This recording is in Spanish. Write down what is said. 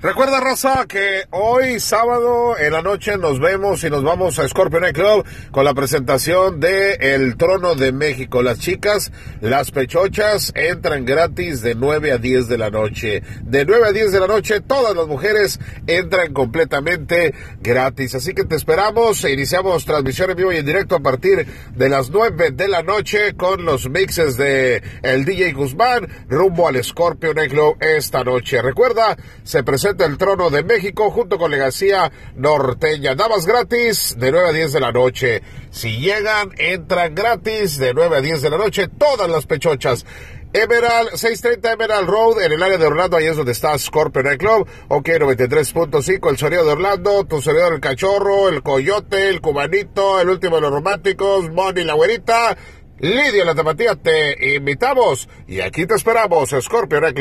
Recuerda, Raza, que hoy sábado en la noche nos vemos y nos vamos a Scorpio Night Club con la presentación de El Trono de México. Las chicas, las pechochas, entran gratis de 9 a 10 de la noche. De 9 a 10 de la noche, todas las mujeres entran completamente gratis. Así que te esperamos e iniciamos transmisión en vivo y en directo a partir de las 9 de la noche con los mixes de el DJ Guzmán rumbo al Scorpio Night Club esta noche. Recuerda, se presenta el Trono de México junto con Legacía Norteña. Damas gratis de 9 a 10 de la noche. Si llegan, entran gratis de 9 a 10 de la noche todas las pechochas. Emerald, 630 Emerald Road, en el área de Orlando, ahí es donde está Scorpio Night Club. Ok, 93.5, el sonido de Orlando, tu sonido del cachorro, el coyote, el cubanito, el último de los románticos, Moni la güerita, Lidia la tapatía, te invitamos y aquí te esperamos, Scorpio Night.